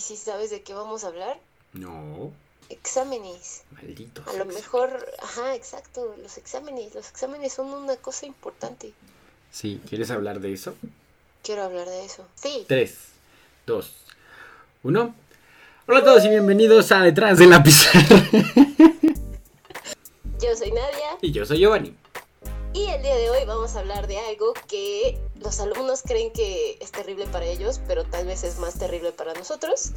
si sabes de qué vamos a hablar? No. Exámenes. Maldito. A lo mejor, ajá, exacto, los exámenes. Los exámenes son una cosa importante. Sí, ¿quieres hablar de eso? Quiero hablar de eso. Sí. Tres, dos, uno. Hola a todos y bienvenidos a Detrás de la Pizarra. Yo soy Nadia. Y yo soy Giovanni. Y el día de hoy vamos a hablar de algo que los alumnos creen que es terrible para ellos, pero tal vez es más terrible para nosotros.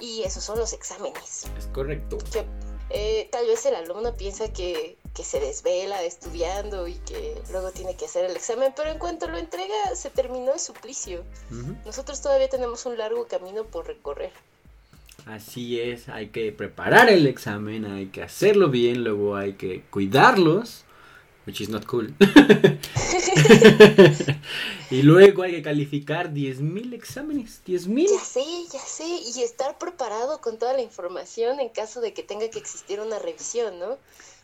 Y esos son los exámenes. Es correcto. Que, eh, tal vez el alumno piensa que, que se desvela estudiando y que luego tiene que hacer el examen, pero en cuanto lo entrega se terminó el suplicio. Ujú. Nosotros todavía tenemos un largo camino por recorrer. Así es, hay que preparar el examen, hay que hacerlo bien, luego hay que cuidarlos, which is not cool. y luego hay que calificar 10.000 exámenes, 10.000. Ya sé, ya sé, y estar preparado con toda la información en caso de que tenga que existir una revisión, ¿no?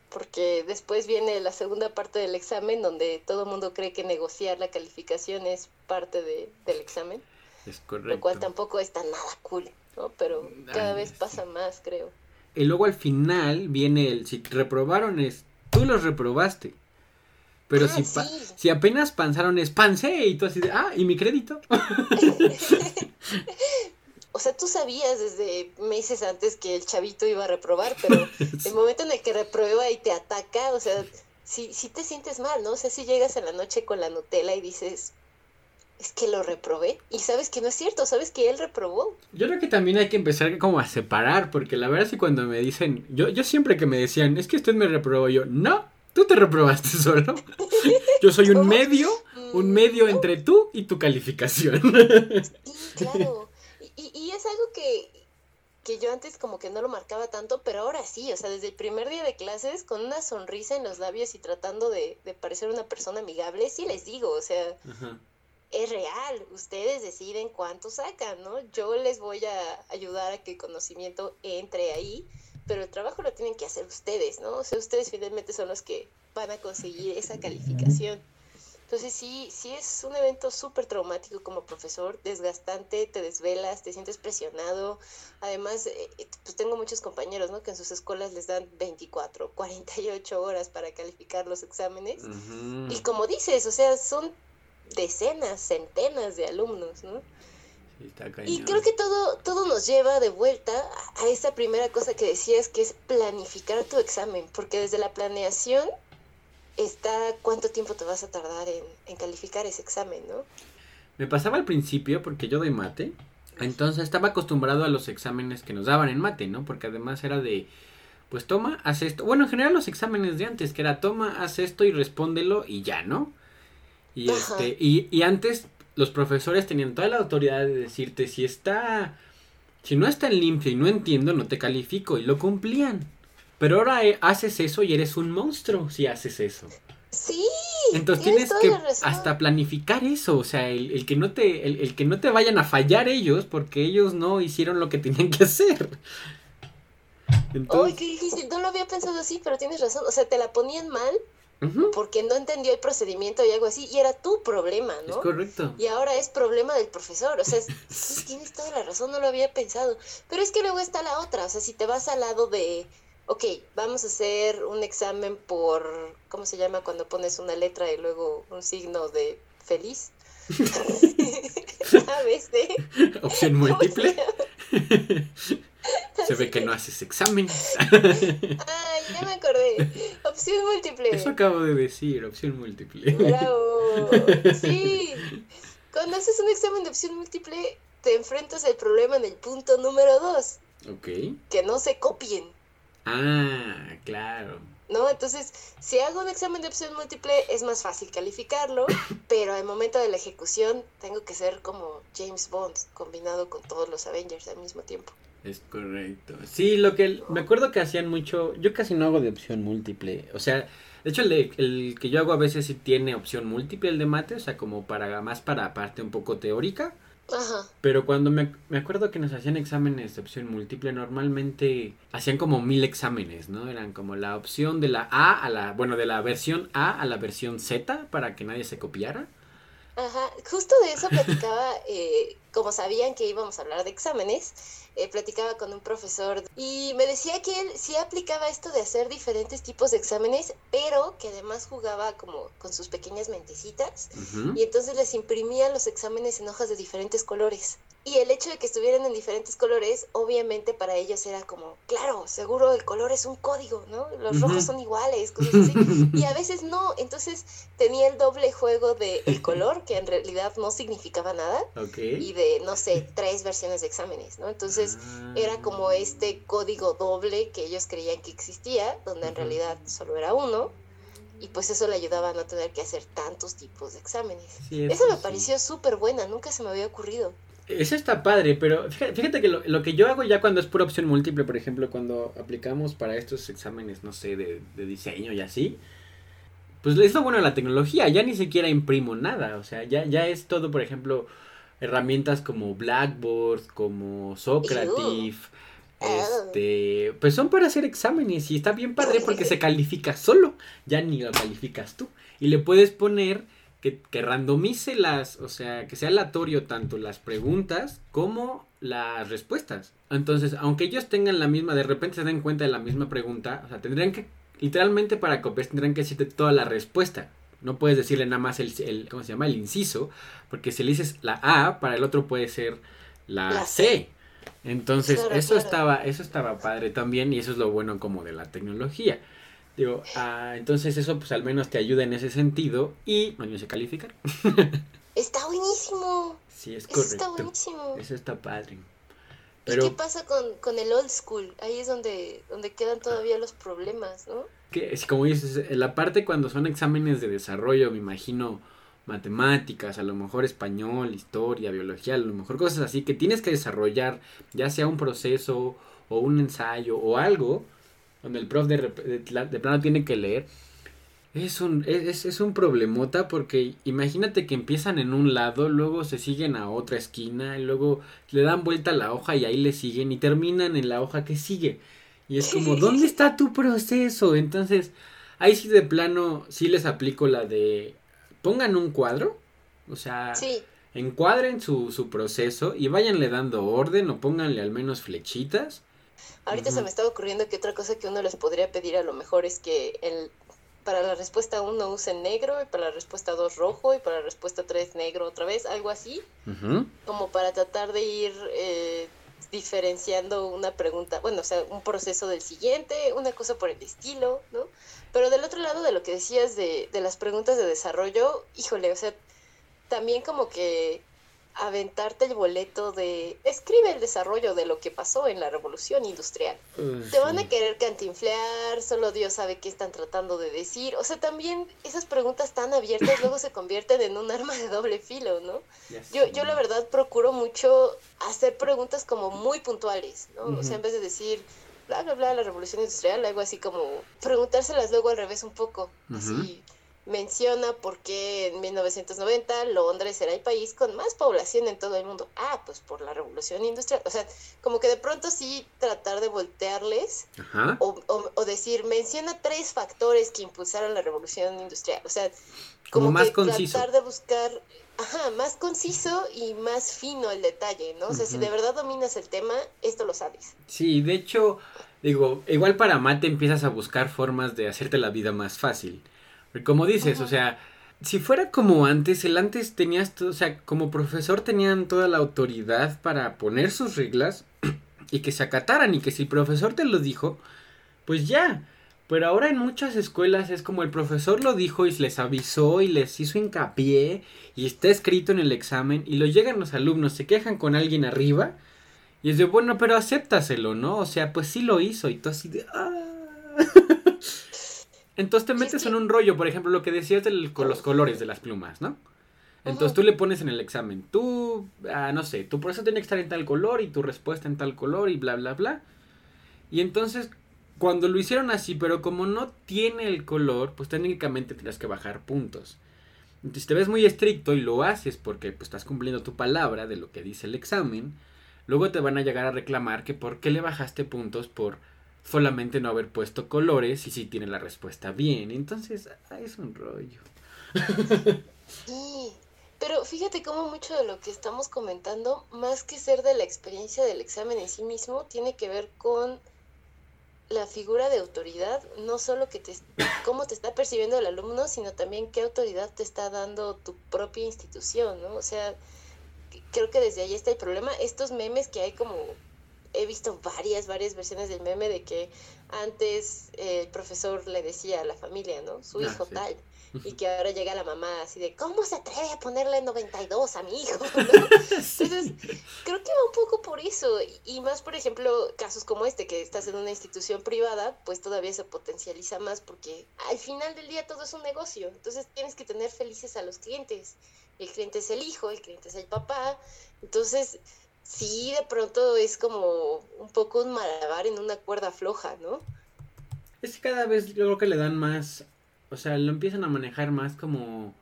Porque después viene la segunda parte del examen donde todo el mundo cree que negociar la calificación es parte de- del examen, Es lo cual correcto. tampoco está nada cool, ¿no? Pero cada Ay, vez sí. pasa más, creo. Y luego al final viene el, si reprobaron es, tú los reprobaste. Pero Ah, si, sí. si apenas pensaron es pansé y tú así de, ah, ¿y mi crédito? O sea, tú sabías desde meses antes que el chavito iba a reprobar, pero el momento en el que reprueba y te ataca, o sea, sí, sí te sientes mal, ¿no? O sea, si llegas en la noche con la Nutella y dices, es que lo reprobé, y sabes que no es cierto, sabes que él reprobó. Yo creo que también hay que empezar como a separar, porque la verdad es que cuando me dicen, yo, yo siempre que me decían, es que usted me reprobó, yo, no, tú te reprobaste solo. Yo soy un medio, un medio entre tú y tu calificación. Sí, claro. Y, y- y es algo que, que yo antes como que no lo marcaba tanto, pero ahora sí, o sea, desde el primer día de clases, con una sonrisa en los labios y tratando de, de parecer una persona amigable, sí les digo, o sea, Ajá. es real, ustedes deciden cuánto sacan, ¿no? Yo les voy a ayudar a que el conocimiento entre ahí, pero el trabajo lo tienen que hacer ustedes, ¿no? O sea, ustedes finalmente son los que van a conseguir esa calificación. Entonces sí, sí es un evento súper traumático como profesor, desgastante, te desvelas, te sientes presionado. Además, eh, pues tengo muchos compañeros, ¿no? Que en sus escuelas les dan 24, 48 horas para calificar los exámenes. Y como dices, o sea, son decenas, centenas de alumnos, ¿no? Está Y creo que todo, todo nos lleva de vuelta a a esa primera cosa que decías, que es planificar tu examen, porque desde la planeación está cuánto tiempo te vas a tardar en, en calificar ese examen, ¿no? Me pasaba al principio porque yo doy mate. Entonces estaba acostumbrado a los exámenes que nos daban en mate, ¿no? Porque además era de, pues toma, haz esto. Bueno, en general los exámenes de antes, que era toma, haz esto y respóndelo y ya, ¿no? Y, Ajá. este, y, y antes los profesores tenían toda la autoridad de decirte si está, si no está limpio y no entiendo, no te califico. Y lo cumplían. Pero ahora haces eso y eres un monstruo si haces eso. Sí, Entonces tienes que hasta planificar eso, o sea, el, el que no te, el, el que no te vayan a fallar ellos, porque ellos no hicieron lo que tenían que hacer. ¡Ay, Entonces, qué difícil! No lo había pensado así, pero tienes razón. O sea, te la ponían mal porque no entendió el procedimiento y algo así, y era tu problema, es ¿no? correcto. Y ahora es problema del profesor. O sea, es- sí, tienes toda la razón, no lo había pensado. Pero es que luego está la otra. O sea, si te vas al lado de, ok, vamos a hacer un examen por, ¿cómo se llama cuando pones una letra y luego un signo de feliz? ¿Sabes? De, Opción ¿cómo se múltiple. Se ve que no haces exámenes. Ay, ya me acordé. Opción múltiple. Eso acabo de decir, opción múltiple. Bravo. Sí. Cuando haces un examen de opción múltiple, te enfrentas al problema en el punto número dos, Ok. que no se copien, Ah, claro. ¿no? Entonces, si hago un examen de opción múltiple, es más fácil calificarlo, pero al momento de la ejecución tengo que ser como James Bond, combinado con todos los Avengers al mismo tiempo. Es correcto. Sí, lo que me acuerdo que hacían mucho, yo casi no hago de opción múltiple, o sea, de hecho el, de- el que yo hago a veces sí tiene opción múltiple el de mate, o sea, como para más para parte un poco teórica, Ajá. pero cuando me, me acuerdo que nos hacían exámenes de opción múltiple, normalmente hacían como mil exámenes, ¿no? Eran como la opción de la A a la, bueno, de la versión A a la versión Z para que nadie se copiara. Ajá, justo de eso platicaba eh, como sabían que íbamos a hablar de exámenes, eh, platicaba con un profesor y me decía que él sí aplicaba esto de hacer diferentes tipos de exámenes, pero que además jugaba como con sus pequeñas mentecitas y entonces les imprimía los exámenes en hojas de diferentes colores. Y el hecho de que estuvieran en diferentes colores, obviamente para ellos era como, claro, seguro el color es un código, ¿no? Los rojos son iguales, cosas así. Y a veces no, entonces tenía el doble juego de el color, que en realidad no significaba nada, y de, no sé, tres versiones de exámenes, ¿no? Entonces era como ah. este código doble que ellos creían que existía, donde en realidad solo era uno, y pues eso le ayudaba a no tener que hacer tantos tipos de exámenes. eso me pareció súper buena, nunca se me había ocurrido. Eso está padre, pero fíjate que lo, que yo hago ya cuando es pura opción múltiple, por ejemplo, cuando aplicamos para estos exámenes, no sé, de, diseño y así, pues es lo bueno de la tecnología, ya ni siquiera imprimo nada, o sea, ya, ya es todo, por ejemplo, herramientas como Blackboard, como Socrative, este, pues son para hacer exámenes y está bien padre porque se califica solo, ya ni lo calificas tú. Y le puedes poner que, randomice las, o sea, que sea aleatorio tanto las preguntas como las respuestas. Entonces, aunque ellos tengan la misma, de repente se den cuenta de la misma pregunta, o sea, tendrían que, literalmente para copiar, tendrían que decirte toda la respuesta. No puedes decirle nada más el, ¿cómo se llama? El inciso, porque si le dices la A, para el otro puede ser la, C. Entonces, eso estaba, eso estaba padre también, y eso es lo bueno como de la tecnología. Digo, ah, entonces eso pues al menos te ayuda en ese sentido y no se calificar. Está buenísimo. Sí, es correcto. Eso está buenísimo. Eso está padre. Pero, ¿Y qué pasa con, con, el old school? Ahí es donde, donde quedan todavía los problemas, ¿no? Que como dices, la parte cuando son exámenes de desarrollo, me imagino matemáticas, a lo mejor español, historia, biología, a lo mejor cosas así que tienes que desarrollar, ya sea un proceso o un ensayo o algo, donde el prof de, de, plano tiene que leer, es un, es, es, un problemota porque imagínate que empiezan en un lado, luego se siguen a otra esquina, y luego le dan vuelta a la hoja y ahí le siguen y terminan en la hoja que sigue. Y es como, ¿dónde está tu proceso? Entonces, ahí sí de plano, sí les aplico la de, pongan un cuadro, o sea, encuadren su, su proceso y váyanle dando orden o pónganle al menos flechitas. Ahorita se me estaba ocurriendo que otra cosa que uno les podría pedir a lo mejor es que el, para la respuesta 1 usen negro y para la respuesta 2 rojo y para la respuesta 3 negro otra vez, algo así, como para tratar de ir eh, diferenciando una pregunta, bueno, o sea, un proceso del siguiente, una cosa por el estilo, ¿no? Pero del otro lado de lo que decías de, de las preguntas de desarrollo, híjole, o sea, también como que aventarte el boleto de escribe el desarrollo de lo que pasó en la revolución industrial. Te van a querer cantinflear, solo Dios sabe qué están tratando de decir. O sea, también esas preguntas tan abiertas luego se convierten en un arma de doble filo, ¿no? Yo, yo la verdad procuro mucho hacer preguntas como muy puntuales, ¿no? O sea, en vez de decir bla bla bla la revolución industrial, algo así como preguntárselas luego al revés un poco. Así menciona por qué en 1990 Londres era el país con más población en todo el mundo. Ah, pues por la revolución industrial. O sea, como que de pronto sí tratar de voltearles o, o, decir, menciona tres factores que impulsaron la revolución industrial. O sea, como, más conciso. tratar de buscar, ajá, más conciso y más fino el detalle, ¿no? O sea, si de verdad dominas el tema, esto lo sabes. Sí, de hecho, digo, igual para mate empiezas a buscar formas de hacerte la vida más fácil. Como dices, o sea, si fuera como antes, el antes tenías, todo, o sea, como profesor tenían toda la autoridad para poner sus reglas y que se acataran y que si el profesor te lo dijo, pues ya. Pero ahora en muchas escuelas es como el profesor lo dijo y les avisó y les hizo hincapié y está escrito en el examen y lo llegan los alumnos, se quejan con alguien arriba y es de, bueno, pero acéptaselo, ¿no? O sea, pues sí lo hizo y tú así de... Ah". Entonces te metes en un rollo, por ejemplo, lo que decías con los colores de las plumas, ¿no? Entonces tú le pones en el examen, tú, ah, no sé, tu proceso tiene que estar en tal color y tu respuesta en tal color y bla, bla, bla. Y entonces, cuando lo hicieron así, pero como no tiene el color, pues técnicamente tienes que bajar puntos. Entonces si te ves muy estricto y lo haces porque pues, estás cumpliendo tu palabra de lo que dice el examen, luego te van a llegar a reclamar que por qué le bajaste puntos por solamente no haber puesto colores y si tiene la respuesta bien. Entonces, ah, es un rollo. Sí, Pero fíjate cómo mucho de lo que estamos comentando, más que ser de la experiencia del examen en sí mismo, tiene que ver con la figura de autoridad, no solo que te, cómo te está percibiendo el alumno, sino también qué autoridad te está dando tu propia institución, ¿no? O sea, creo que desde ahí está el problema. Estos memes que hay como, he visto varias, varias versiones del meme de que antes el profesor le decía a la familia, ¿no? Su ah, hijo tal y que ahora llega la mamá así de, ¿cómo se atreve a ponerle 92 a mi hijo? Entonces, creo que va un poco por eso. Y, más, por ejemplo, casos como este, que estás en una institución privada, pues todavía se potencializa más porque al final del día todo es un negocio. Entonces tienes que tener felices a los clientes. El cliente es el hijo, el cliente es el papá. Entonces, sí, de pronto es como un poco un malabar en una cuerda floja, ¿no? Es que cada vez yo creo que le dan más o sea, lo empiezan a manejar más como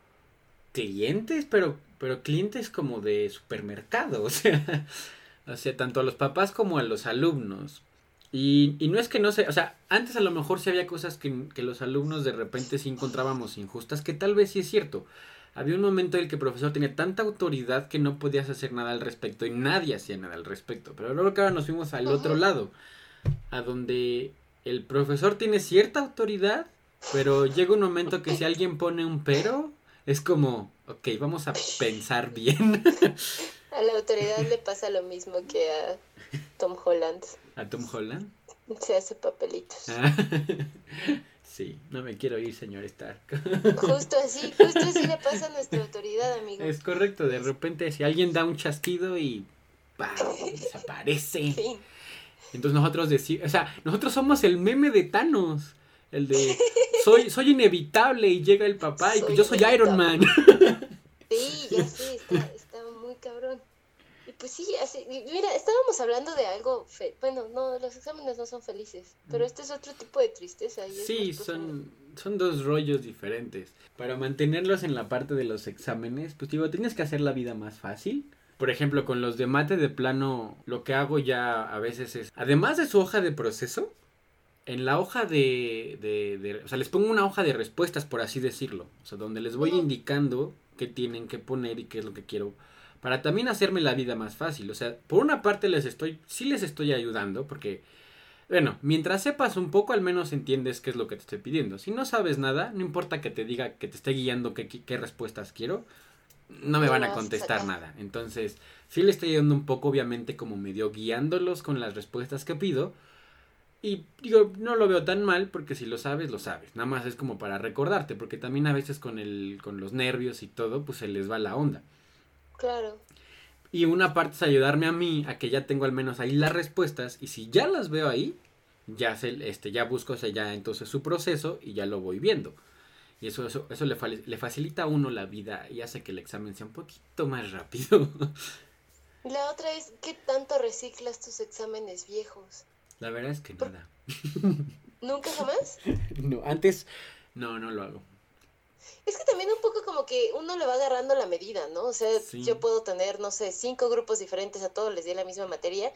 clientes, pero, pero clientes como de supermercado, o sea, o sea, tanto a los papás como a los alumnos. Y, y no es que no sé, o sea, antes a lo mejor sí había cosas que, que los alumnos de repente sí encontrábamos injustas, que tal vez sí es cierto. Había un momento en el que el profesor tenía tanta autoridad que no podías hacer nada al respecto y nadie hacía nada al respecto. Pero luego que ahora nos fuimos al otro lado, a donde el profesor tiene cierta autoridad, pero llega un momento que si alguien pone un pero, es como, ok, vamos a pensar bien. A la autoridad le pasa lo mismo que a Tom Holland. ¿A Tom Holland? Se hace papelitos. Sí, no me quiero ir, señor Stark. Justo así, justo así le pasa a nuestra autoridad, amigo. Es correcto, de repente si alguien da un chasquido y ¡pam! desaparece. Entonces nosotros decimos, o sea, nosotros somos el meme de Thanos. El de soy, soy inevitable y llega el papá y yo soy Iron Man. Sí, ya está, pues sí, así, mira, estábamos hablando de algo, bueno, no, los exámenes no son felices, pero este es otro tipo de tristeza. sí, son, son dos rollos diferentes. Para mantenerlos en la parte de los exámenes, pues digo, tienes que hacer la vida más fácil. Por ejemplo, con los de mate de plano, lo que hago ya a veces es, además de su hoja de proceso, en la hoja de, de, O sea, les pongo una hoja de respuestas, por así decirlo. O sea, donde les voy indicando qué tienen que poner y qué es lo que quiero. Para también hacerme la vida más fácil. O sea, por una parte les estoy... Sí les estoy ayudando porque... Bueno, mientras sepas un poco, al menos entiendes qué es lo que te estoy pidiendo. Si no sabes nada, no importa que te diga, que te esté guiando qué, qué respuestas quiero, no me van a contestar nada. Entonces, sí les estoy ayudando un poco, obviamente, como medio guiándolos con las respuestas que pido y digo, no lo veo tan mal porque si lo sabes, lo sabes. Nada más es como para recordarte, porque también a veces con el con los nervios y todo, pues se les va la onda. Claro. Y una parte es ayudarme a mí a que ya tengo al menos ahí las respuestas y si ya las veo ahí, ya se, este ya busco o ya entonces su proceso y ya lo voy viendo. Y eso eso, eso le, le facilita a uno la vida y hace que el examen sea un poquito más rápido. La otra es, ¿qué tanto reciclas tus exámenes viejos? La verdad es que nada. ¿Nunca jamás? no, antes no, no lo hago. Es que también un poco como que uno le va agarrando la medida, ¿no? O sea, yo puedo tener, no sé, cinco grupos diferentes, a todos les di la misma materia,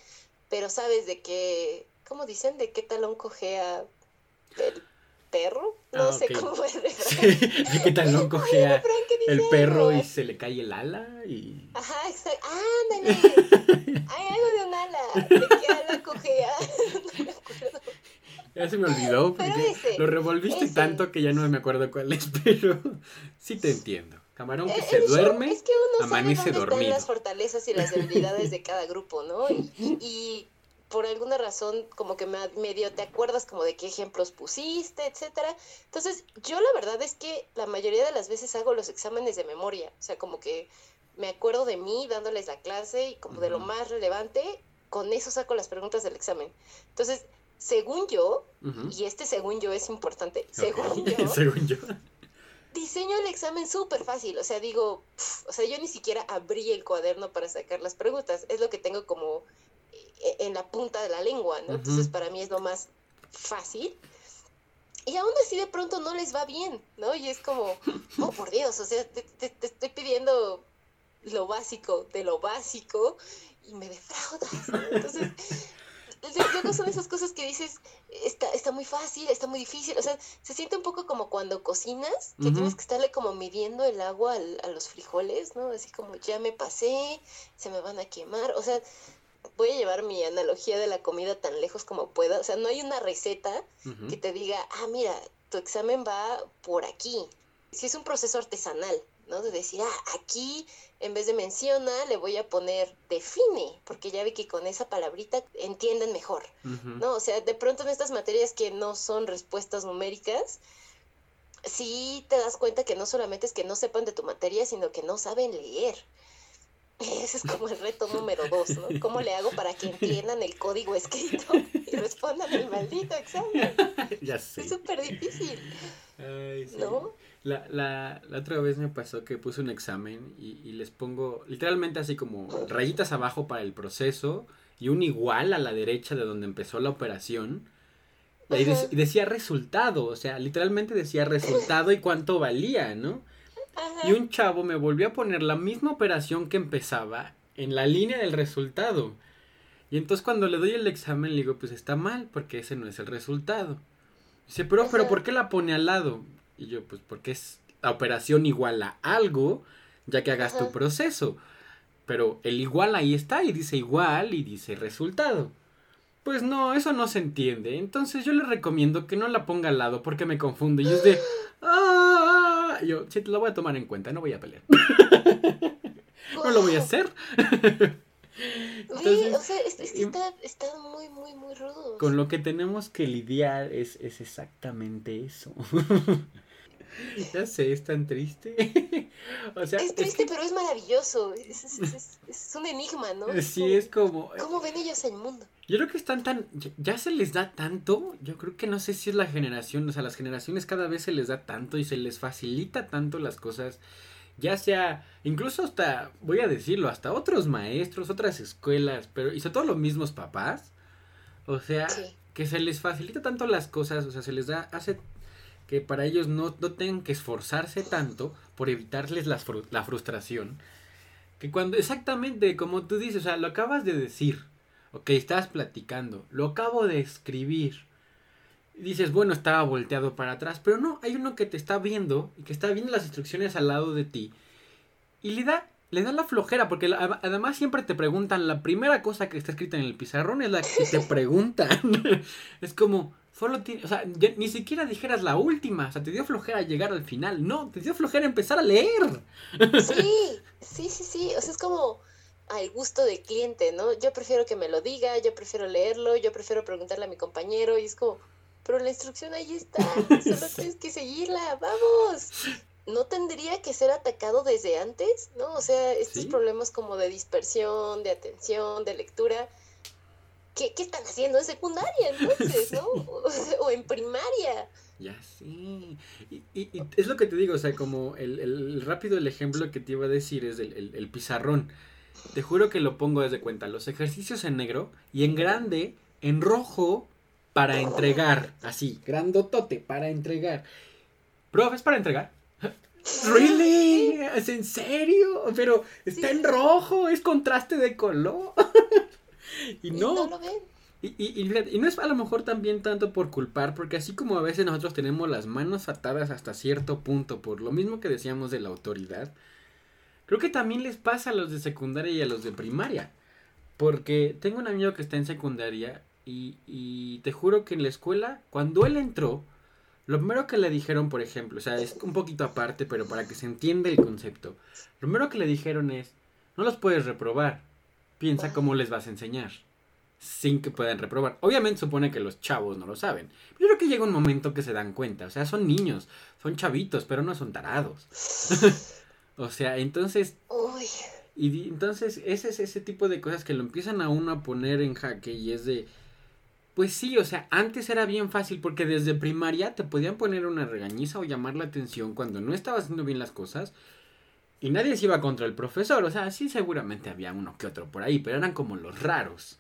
pero sabes de qué, ¿cómo dicen? ¿De qué talón cojea el perro? No ah, sé cómo es. ¿De qué talón cojea el perro y se le cae el ala? Y... Ajá, exacto. ¡Ándale! Hay algo de un ala. ¿De qué ala cojea? Ya se me olvidó porque lo revolviste tanto que ya no me acuerdo cuál es, pero sí te entiendo. Camarón que eh, se duerme, es que uno amanece sabe dónde dormido. las fortalezas y las debilidades de cada grupo, ¿no? Y, por alguna razón como que medio te acuerdas como de qué ejemplos pusiste, etcétera. Entonces, yo la verdad es que la mayoría de las veces hago los exámenes de memoria, o sea, como que me acuerdo de mí dándoles la clase y como de lo más relevante, con eso saco las preguntas del examen. Entonces, según yo, y este según yo es importante, según yo, según yo, diseño el examen súper fácil, o sea, digo, o sea, yo ni siquiera abrí el cuaderno para sacar las preguntas, es lo que tengo como eh, en la punta de la lengua, ¿no? Entonces para mí es lo más fácil. Y aún así de pronto no les va bien, ¿no? Y es como, oh, por Dios, o sea, te, te estoy pidiendo lo básico de lo básico y me defraudas. Entonces, luego son esas cosas que dices, está, está muy fácil, está muy difícil. O sea, se siente un poco como cuando cocinas, que tienes que estarle como midiendo el agua a los frijoles, ¿no? Así como ya me pasé, se me van a quemar. O sea, voy a llevar mi analogía de la comida tan lejos como pueda. O sea, no hay una receta que te diga, ah, mira, tu examen va por aquí. Si es un proceso artesanal, ¿no? De decir, ah, aquí en vez de menciona, le voy a poner define, porque ya vi que con esa palabrita entienden mejor, ¿no? O sea, de pronto en estas materias que no son respuestas numéricas, sí te das cuenta que no solamente es que no sepan de tu materia, sino que no saben leer. Ese es como el reto número dos, ¿no? ¿Cómo le hago para que entiendan el código escrito y respondan el maldito examen? Ya sé. Es súper difícil. Ay, sí. ¿No? La, la, la, otra vez me pasó que puse un examen y, y, les pongo literalmente así como rayitas abajo para el proceso y un igual a la derecha de donde empezó la operación. Y, de, y decía resultado, o sea, literalmente decía resultado y cuánto valía, ¿no? Ajá. Y un chavo me volvió a poner la misma operación que empezaba en la línea del resultado. Y entonces cuando le doy el examen le digo, pues está mal, porque ese no es el resultado. Dice, pero, pero ¿por qué la pone al lado? Y yo, pues porque es la operación igual a algo, ya que hagas tu proceso. Pero el igual ahí está y dice igual y dice resultado. Pues no, eso no se entiende. Entonces yo le recomiendo que no la ponga al lado porque me confunde. Y es de... ¡Ah! Yo, sí, te lo voy a tomar en cuenta, no voy a pelear. no lo voy a hacer. Entonces, o sea, es, es que está, está, muy, muy, muy rudo. Con lo que tenemos que lidiar es, es exactamente eso. ya sé, es tan triste. o sea, es triste, es que... pero es maravilloso. Es, es, es, un enigma, ¿no? Sí, como, es como... ¿Cómo ven ellos el mundo? Yo creo que están tan... Ya se les da tanto. Yo creo que no sé si es la generación. O sea, las generaciones cada vez se les da tanto y se les facilita tanto las cosas ya sea, incluso hasta, voy a decirlo, hasta otros maestros, otras escuelas, pero y sobre todo los mismos papás, o sea, sí. que se les facilita tanto las cosas, o sea, se les da, hace que para ellos no, no tengan que esforzarse tanto por evitarles la, la frustración, que cuando, exactamente como tú dices, o sea, lo acabas de decir, ok, estás platicando, lo acabo de escribir, dices, bueno, estaba volteado para atrás, pero no, hay uno que te está viendo y que está viendo las instrucciones al lado de ti y le da, le da la flojera, porque además siempre te preguntan, la primera cosa que está escrita en el pizarrón es la que te preguntan. es como, solo tiene, o sea, ya, ni siquiera dijeras la última, o sea, te dio flojera llegar al final, no, te dio flojera empezar a leer. sí, sí, sí, sí, o sea, es como al gusto del cliente, ¿no? Yo prefiero que me lo diga, yo prefiero leerlo, yo prefiero preguntarle a mi compañero y es como pero la instrucción ahí está, solo tienes que seguirla, vamos. No tendría que ser atacado desde antes, ¿no? O sea, estos ¿Sí? problemas como de dispersión, de atención, de lectura, ¿qué, qué están haciendo en secundaria entonces, sí. no? O, o, en primaria. Ya sí. Y, y, y, es lo que te digo, o sea, como el, el rápido el ejemplo que te iba a decir es el, el, el pizarrón. Te juro que lo pongo desde cuenta. Los ejercicios en negro y en grande, en rojo, para entregar. Así, grandotote, para entregar. Prof, ¿es para entregar? ¿Really? ¿Es en serio? Pero está sí. en rojo, es contraste de color. y no. Y no lo ven. Y, y, y, y, no es a lo mejor también tanto por culpar, porque así como a veces nosotros tenemos las manos atadas hasta cierto punto, por lo mismo que decíamos de la autoridad, creo que también les pasa a los de secundaria y a los de primaria. Porque tengo un amigo que está en secundaria y, y, te juro que en la escuela, cuando él entró, lo primero que le dijeron, por ejemplo, o sea, es un poquito aparte, pero para que se entienda el concepto, lo primero que le dijeron es, no los puedes reprobar, piensa cómo les vas a enseñar, sin que puedan reprobar. Obviamente supone que los chavos no lo saben. Yo creo que llega un momento que se dan cuenta, o sea, son niños, son chavitos, pero no son tarados. o sea, entonces... Uy. Y entonces ese es ese tipo de cosas que lo empiezan a uno a poner en jaque y es de pues sí, o sea, antes era bien fácil porque desde primaria te podían poner una regañiza o llamar la atención cuando no estabas haciendo bien las cosas y nadie se iba contra el profesor, o sea, sí seguramente había uno que otro por ahí, pero eran como los raros.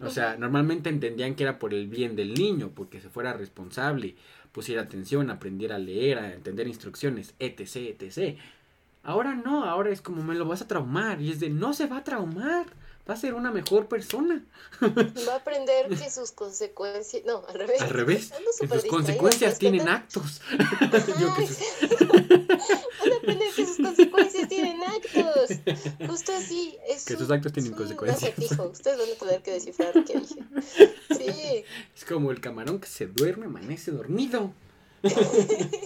O sea, normalmente entendían que era por el bien del niño, porque se fuera responsable, pusiera atención, aprendiera a leer, a entender instrucciones, etc, etc. Ahora no, ahora es como me lo vas a traumar y es de no se va a traumar. va a ser una mejor persona. Va a aprender que sus consecuencias, no, al revés. Al revés, que sus consecuencias ¿te tienen actos. Yo qué Aprender que sus consecuencias tienen actos. Justo así. Es Que sus actos tienen es un consecuencias. acertijo. Ustedes van a tener que descifrar lo que dije. Sí. Es como el camarón que se duerme, amanece dormido.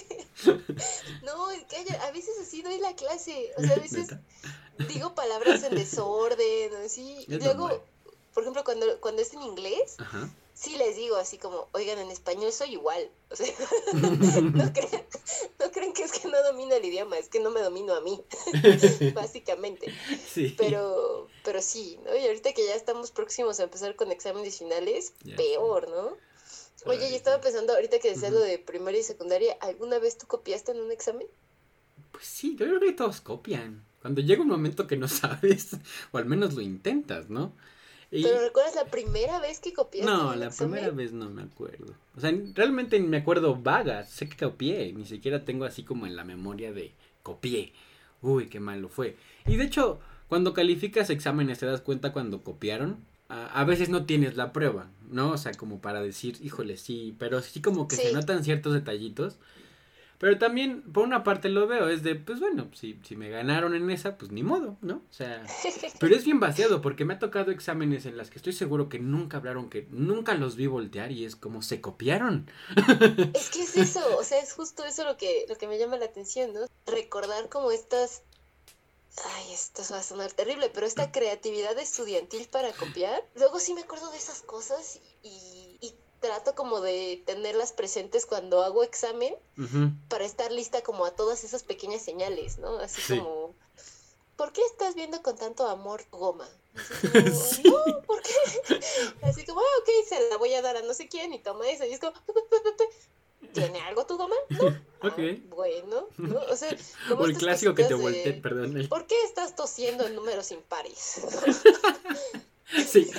No, es que a veces así doy la clase. O sea, a veces digo palabras en desorden, así. Y luego, por ejemplo, cuando, cuando es en inglés, Ajá. Sí les digo así como, oigan, en español soy igual. O sea, no crean, no crean que es que no domino el idioma, es que no me domino a mí, básicamente. Sí. Pero, pero sí, ¿no? Y ahorita que ya estamos próximos a empezar con exámenes finales, peor, ¿no? Oye, yo estaba pensando, ahorita que decías lo de primaria y secundaria, ¿alguna vez tú copiaste en un examen? Pues sí, yo creo que todos copian. Cuando llega un momento que no sabes, o al menos lo intentas, ¿no? Y- ¿Pero recuerdas la primera vez que copiaste No, la examen? primera vez no me acuerdo. O sea, realmente me acuerdo vagas. Sé que copié. Ni siquiera tengo así como en la memoria de copié. Uy, qué malo fue. Y de hecho, cuando calificas exámenes te das cuenta cuando copiaron. A, a veces no tienes la prueba, ¿no? O sea, como para decir, híjole, sí. Pero sí como que se notan ciertos detallitos. Pero también, por una parte lo veo, es de, pues bueno, si, si me ganaron en esa, pues ni modo, ¿no? O sea, pero es bien vaciado porque me ha tocado exámenes en las que estoy seguro que nunca hablaron, que nunca los vi voltear y es como se copiaron. Es que es eso, o sea, es justo eso lo que, lo que me llama la atención, ¿no? Recordar como estas, ay, esto va a sonar terrible, pero esta creatividad estudiantil para copiar. Luego sí me acuerdo de esas cosas y, y trato como de tenerlas presentes cuando hago examen Ujú. para estar lista como a todas esas pequeñas señales, ¿no? Así Sí. como, ¿por qué estás viendo con tanto amor goma? Así como, Sí. no, ¿por qué? Así como, ah, ok, se la voy a dar a no sé quién y toma eso. Y es como, "Pe, pe, pe, pe, pe, ¿tiene algo tu goma? No. "Ah, Ok. bueno, ¿no? O sea, como O el clásico que te de, voltee, perdón. el- ¿Por qué estás tosiendo en números impares? Sí.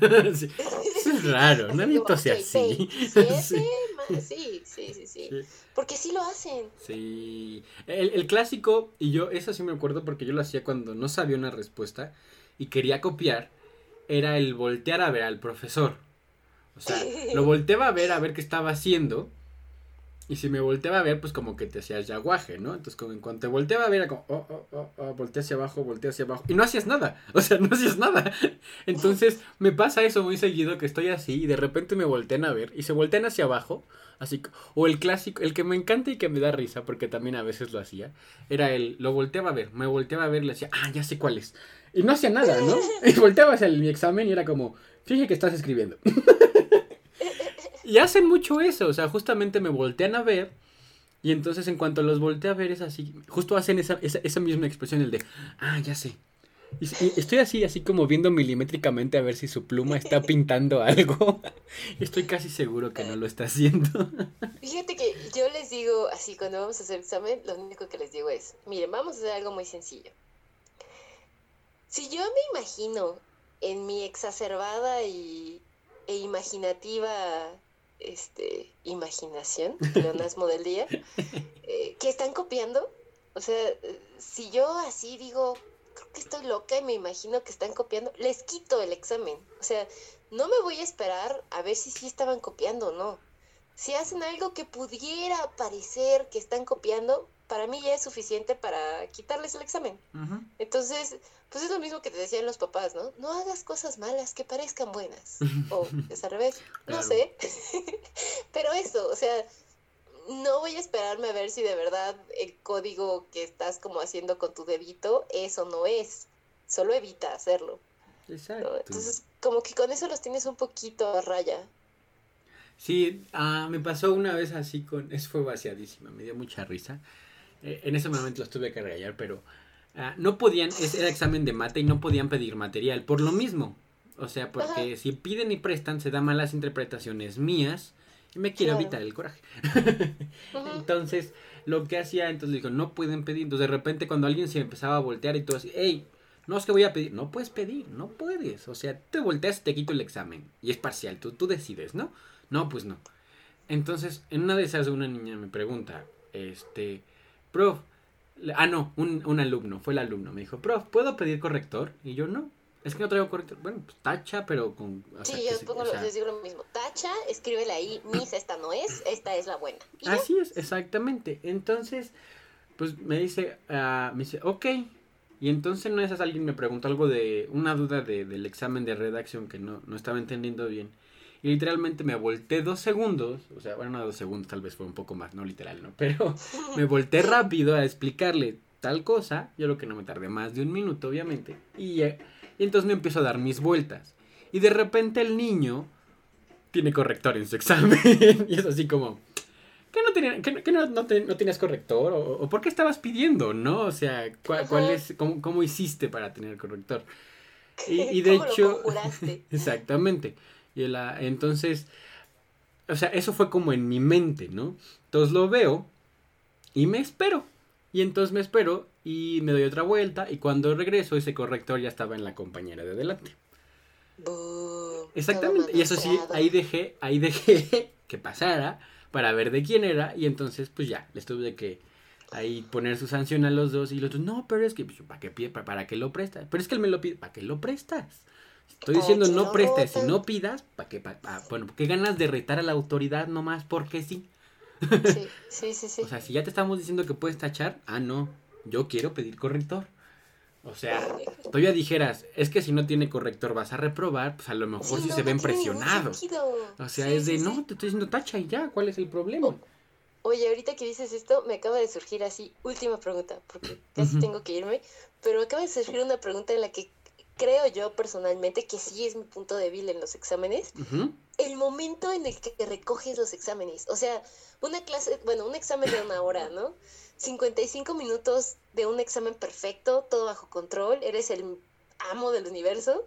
Sí. Eso es raro, como, tose ok, así. sí, sí, sí. Sí. Porque sí lo hacen. Sí. El, el clásico, y yo, eso sí me acuerdo porque yo lo hacía cuando no sabía una respuesta y quería copiar, era el voltear a ver al profesor. O sea, lo volteaba a ver a ver qué estaba haciendo. Y si me volteaba a ver, pues como que te hacías yaguaje, ¿no? Entonces, como en cuanto te volteaba a ver, era como, oh, oh, oh, oh, volteé hacia abajo, volteé hacia abajo. Y no hacías nada. O sea, no hacías nada. Entonces, me pasa eso muy seguido que estoy así y de repente me voltean a ver y se voltean hacia abajo. Así, o el clásico, el que me encanta y que me da risa, porque también a veces lo hacía, era el, lo volteaba a ver, me volteaba a ver y le decía, ah, ya sé cuál es. Y no hacía nada, ¿no? Y volteaba hacia el- mi examen y era como, fíjate que estás escribiendo. y hacen mucho eso, o sea, justamente me voltean a ver y entonces en cuanto los volteé a ver es así, justo hacen esa, esa, esa misma expresión, el de, ah, ya sé. Y, y estoy así, así como viendo milimétricamente a ver si su pluma está pintando algo. Estoy casi seguro que no lo está haciendo. Fíjate que yo les digo, así cuando vamos a hacer examen, lo único que les digo es, miren, vamos a hacer algo muy sencillo. Si yo me imagino en mi exacerbada y, e imaginativa este, imaginación, pleonasmo del día, eh, que están copiando, o sea, si yo así digo, creo que estoy loca y me imagino que están copiando, les quito el examen. O sea, no me voy a esperar a ver si sí estaban copiando o no. Si hacen algo que pudiera parecer que están copiando, para mí ya es suficiente para quitarles el examen. Entonces, pues es lo mismo que te decían los papás, ¿no? No hagas cosas malas que parezcan buenas. O es al revés, no sé. Pero eso, o sea, no voy a esperarme a ver si de verdad el código que estás como haciendo con tu dedito, eso no es. Solo evita hacerlo. ¿no? Exacto. Entonces, como que con eso los tienes un poquito a raya. Sí, ah, me pasó una vez así con... Eso fue vaciadísima, me dio mucha risa. Eh, en ese momento los tuve que regañar, pero ah, no podían, era examen de mate y no podían pedir material, por lo mismo. O sea, porque si piden y prestan, se da malas interpretaciones mías y me quiero Claro. evitar el coraje. Entonces, lo que hacía, entonces le digo, no pueden pedir. Entonces, de repente, cuando alguien se empezaba a voltear y todo así, hey, no es que voy a pedir. No puedes pedir, no puedes. O sea, te volteas y te quito el examen. Y es parcial, tú, tú decides, ¿no? No, pues no. Entonces, en una de esas, una niña me pregunta, este, prof, Ah, no, un, un alumno, fue el alumno. Me dijo, prof, ¿puedo pedir corrector? Y yo, no, es que no traigo corrector. Bueno, pues tacha, pero con. sí, yo pongo, o les digo lo mismo. Tacha, escríbele ahí, misa, esta no es, esta es la buena. Así es, exactamente. Entonces, pues me dice, uh, me dice, ok. Y entonces no es alguien me preguntó algo de una duda de, del examen de redacción que no, no estaba entendiendo bien. Y literalmente me volteé dos segundos, o sea, bueno, no dos segundos, tal vez fue un poco más, no literal, ¿no? Pero me volteé rápido a explicarle tal cosa, yo lo que no me tardé más de un minuto, obviamente. Y y entonces me empiezo a dar mis vueltas. Y de repente el niño tiene corrector en su examen. y es así como, ¿qué no, tenía, que, no, no, tienes corrector? O, por qué estabas pidiendo? ¿No? O sea, ¿cuál, es, cómo, hiciste para tener corrector? Y, de hecho, exactamente. Y la, entonces, o sea, eso fue como en mi mente, ¿no? Entonces lo veo y me espero. Y entonces me espero y me doy otra vuelta y cuando regreso ese corrector ya estaba en la compañera de adelante. Exactamente. Y eso sí, ahí dejé, ahí dejé que pasara para ver de quién era y entonces pues ya, les tuve que ahí poner su sanción a los dos y los otros, no, pero es que, pues, ¿para qué, para, para qué lo prestas? Pero es que él me lo pide, ¿para qué lo prestas? Estoy diciendo no prestes, si no pidas, ¿para qué? bueno, ¿qué ganas de retar a la autoridad nomás porque sí? Sí, sí, sí, O sea, si ya te estamos diciendo que puedes tachar, ah, no, yo quiero pedir corrector. O sea, todavía dijeras, es que si no tiene corrector vas a reprobar, pues a lo mejor sí, se ven presionados. O sea, es de, no, te estoy diciendo tacha y ya, ¿cuál es el problema? oye, ahorita que dices esto, me acaba de surgir así, última pregunta, porque casi tengo que irme, pero me acaba de surgir una pregunta en la que creo yo personalmente que sí es mi punto débil en los exámenes, el momento en el que recoges los exámenes. O sea, una clase, bueno, un examen de una hora, ¿no? 55 minutos de un examen perfecto, todo bajo control, eres el amo del universo.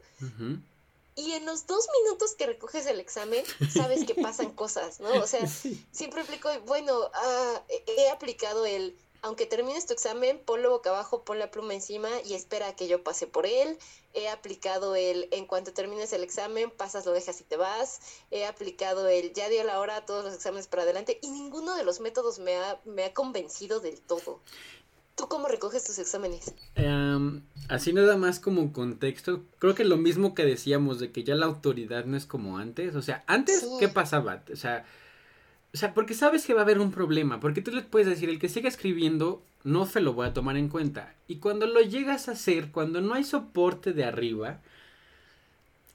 Y en los dos minutos que recoges el examen, sabes que pasan cosas, ¿no? O sea, siempre explico, bueno, ah, he aplicado el aunque termines tu examen, ponlo boca abajo, pon la pluma encima y espera a que yo pase por él. He aplicado el en cuanto termines el examen, pasas, lo dejas y te vas. He aplicado el ya dio la hora, todos los exámenes para adelante y ninguno de los métodos me ha, me ha convencido del todo. ¿Tú cómo recoges tus exámenes? Em, así nada más como contexto, creo que lo mismo que decíamos de que ya la autoridad no es como antes. O sea, antes, ¿qué pasaba? O sea, o sea, porque sabes que va a haber un problema, porque tú le puedes decir, el que siga escribiendo, no se lo voy a tomar en cuenta. Y cuando lo llegas a hacer, cuando no hay soporte de arriba,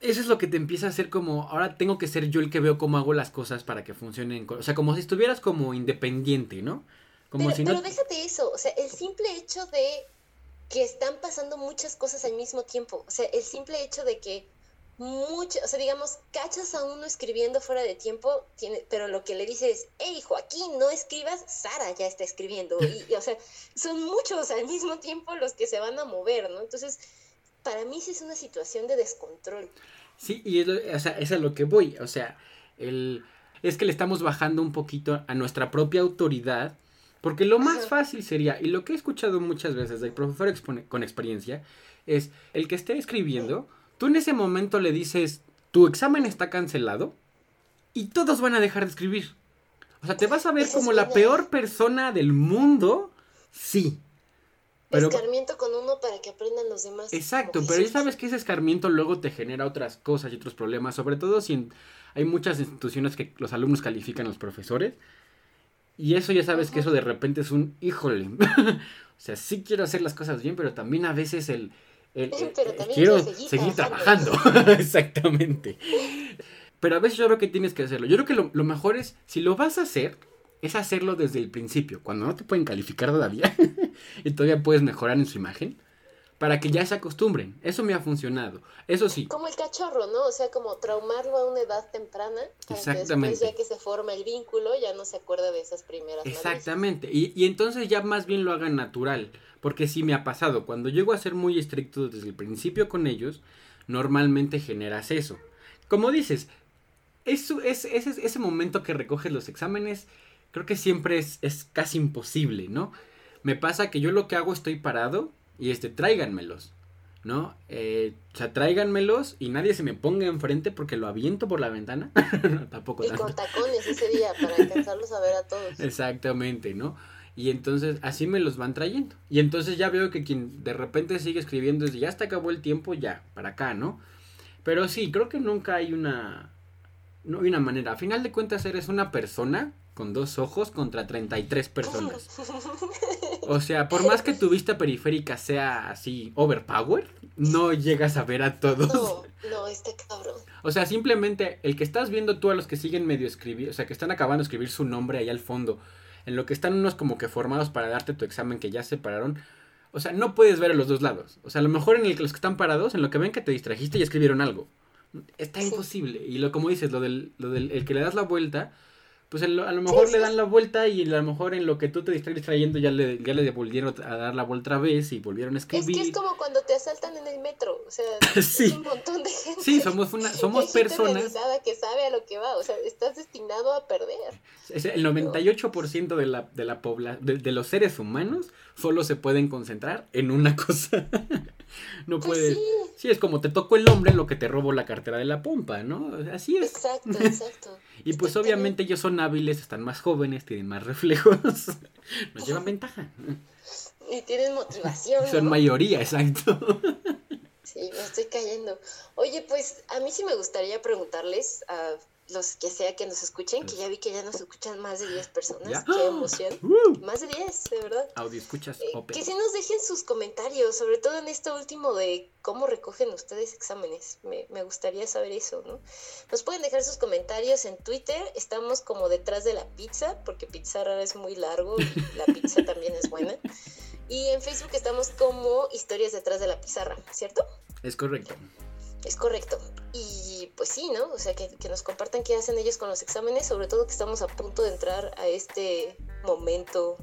eso es lo que te empieza a hacer como, ahora tengo que ser yo el que veo cómo hago las cosas para que funcionen. O sea, como si estuvieras como independiente, ¿no? Como pero, si pero déjate eso, o sea, el simple hecho de que están pasando muchas cosas al mismo tiempo, o sea, el simple hecho de que mucho, o sea, digamos, cachas a uno escribiendo fuera de tiempo, tiene, pero lo que le dices es, hey Joaquín, no escribas, Sara ya está escribiendo. Y, o sea, son muchos al mismo tiempo los que se van a mover, ¿no? Entonces, para mí sí es una situación de descontrol. Sí, y es, o sea, es a lo que voy, o sea, el, es que le estamos bajando un poquito a nuestra propia autoridad, porque lo más fácil sería, y lo que he escuchado muchas veces del profesor con experiencia, es el que esté escribiendo Tú en ese momento le dices, tu examen está cancelado y todos van a dejar de escribir. O sea, te vas a ver como la peor persona del mundo, sí. Pero, escarmiento con uno para que aprendan los demás. Exacto, pero ya sabes que ese escarmiento luego te genera otras cosas y otros problemas, sobre todo si hay muchas instituciones que los alumnos califican a los profesores. Y eso ya sabes que eso de repente es un híjole. o sea, sí quiero hacer las cosas bien, pero también a veces el, quiero seguir, trabajando. Exactamente. Pero a veces yo creo que tienes que hacerlo. Yo creo que lo, mejor es, si lo vas a hacer, es hacerlo desde el principio, cuando no te pueden calificar todavía y todavía puedes mejorar en su imagen para que ya se acostumbren. Eso me ha funcionado. Eso sí. Como el cachorro, ¿no? O sea, como traumarlo a una edad temprana. Exactamente. Que ya que se forma el vínculo, ya no se acuerda de esas primeras. Exactamente. Y, y, entonces ya más bien lo hagan natural. Porque sí me ha pasado. Cuando llego a ser muy estricto desde el principio con ellos, normalmente generas eso. Como dices, eso, es, ese, ese momento que recoges los exámenes, creo que siempre es, es casi imposible, ¿no? Me pasa que yo lo que hago estoy parado y este, tráiganmelos, ¿no? Eh, o sea, tráiganmelos y nadie se me ponga enfrente porque lo aviento por la ventana. tampoco y con tacones ese día para alcanzarlos a ver a todos. Exactamente, ¿no? Y entonces así me los van trayendo. Y entonces ya veo que quien de repente sigue escribiendo es ya hasta acabó el tiempo, ya, para acá, ¿no? Pero sí, creo que nunca hay una. No hay una manera. A final de cuentas, eres una persona con dos ojos contra 33 personas. O sea, por más que tu vista periférica sea así overpowered, no llegas a ver a todos. No, no, este cabrón. O sea, simplemente el que estás viendo tú a los que siguen medio escribir, o sea, que están acabando de escribir su nombre ahí al fondo, en lo que están unos como que formados para darte tu examen que ya separaron. O sea, no puedes ver a los dos lados. O sea, a lo mejor en el que los que están parados, en lo que ven que te distrajiste y escribieron algo. Está Sí. imposible. Y lo como dices, lo del, lo del el que le das la vuelta, pues el- a lo mejor le dan la vuelta y a lo mejor en lo que tú te estás distrayendo ya le, ya le volvieron a dar la vuelta otra vez y volvieron a Es que escribir. es como cuando te asaltan en el metro. O sea, Sí. es un montón de gente. Sí, somos una, somos personas. que sabe a lo que va. O sea, estás destinado a perder. Es el 98% de la, de la pobla, de, de los seres humanos solo se pueden concentrar en una cosa. no Pues puedes. sí. Sí, es como te tocó el hombre en lo que te robo la cartera de la pompa, ¿no? Así es. Exacto, exacto. Y pues obviamente ellos son hábiles, están más jóvenes, tienen más reflejos. Nos llevan ventaja. Y tienen motivación. Son ¿no? mayoría, exacto. Sí, me estoy cayendo. Oye, pues a mí sí me gustaría preguntarles a los que sea que nos escuchen, que ya vi que ya nos escuchan más de 10 personas. ¿Ya? Qué emoción. Uh, Más de 10, de verdad. audio escuchas Eh, que sí nos dejen sus comentarios, sobre todo en esto último de cómo recogen ustedes exámenes. Me, me gustaría saber eso, ¿no? Nos pueden dejar sus comentarios en Twitter. Estamos como detrás de la pizza, porque pizza rara es muy largo y la pizza también es buena. Y en Facebook estamos como historias detrás de la pizarra, ¿cierto? Es correcto. Es correcto. Y pues sí, ¿no? O sea, que, que nos compartan qué hacen ellos con los exámenes, sobre todo que estamos a punto de entrar a este momento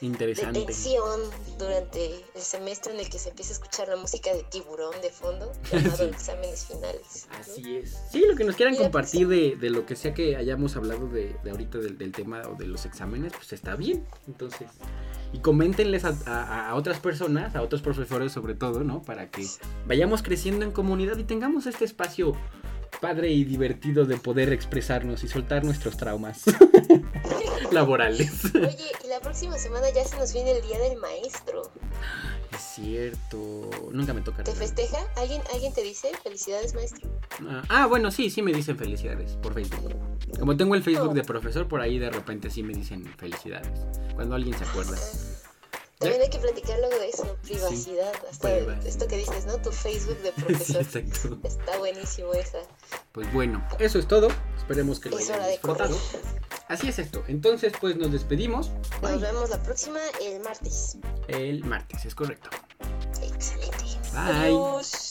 de Interesante. tensión durante el semestre en el que se empieza a escuchar la música de tiburón de fondo, llamado Sí. exámenes finales. ¿no? Así es. Sí, lo que nos quieran compartir de, de lo que sea que hayamos hablado de, de ahorita del, del tema o de los exámenes, pues está bien. Entonces, y coméntenles a, a- a otras personas, a otros profesores sobre todo, ¿no? Para que vayamos creciendo en comunidad y tengamos este espacio padre y divertido de poder expresarnos y soltar nuestros traumas laborales. Oye, y la próxima semana ya se nos viene el Día del Maestro. Es cierto. Nunca me toca. ¿Te festeja? ¿Alguien, ¿Alguien te dice felicidades, maestro? Ah, Ah, bueno, sí, sí me dicen felicidades por Facebook. Como tengo el Facebook Oh. de profesor, por ahí de repente sí me dicen felicidades. Cuando alguien se acuerda. También hay que platicar luego de eso, privacidad. Hasta privacidad. esto que dices, ¿no? Tu Facebook de Sí, profesor. exacto. Está buenísimo esa. Pues bueno, eso es todo. Esperemos que lo Es hayan hora de disfrutado. Así es esto. Entonces, pues nos despedimos. Nos vemos la próxima el martes. El martes, es correcto. Excelente. Bye. Adiós.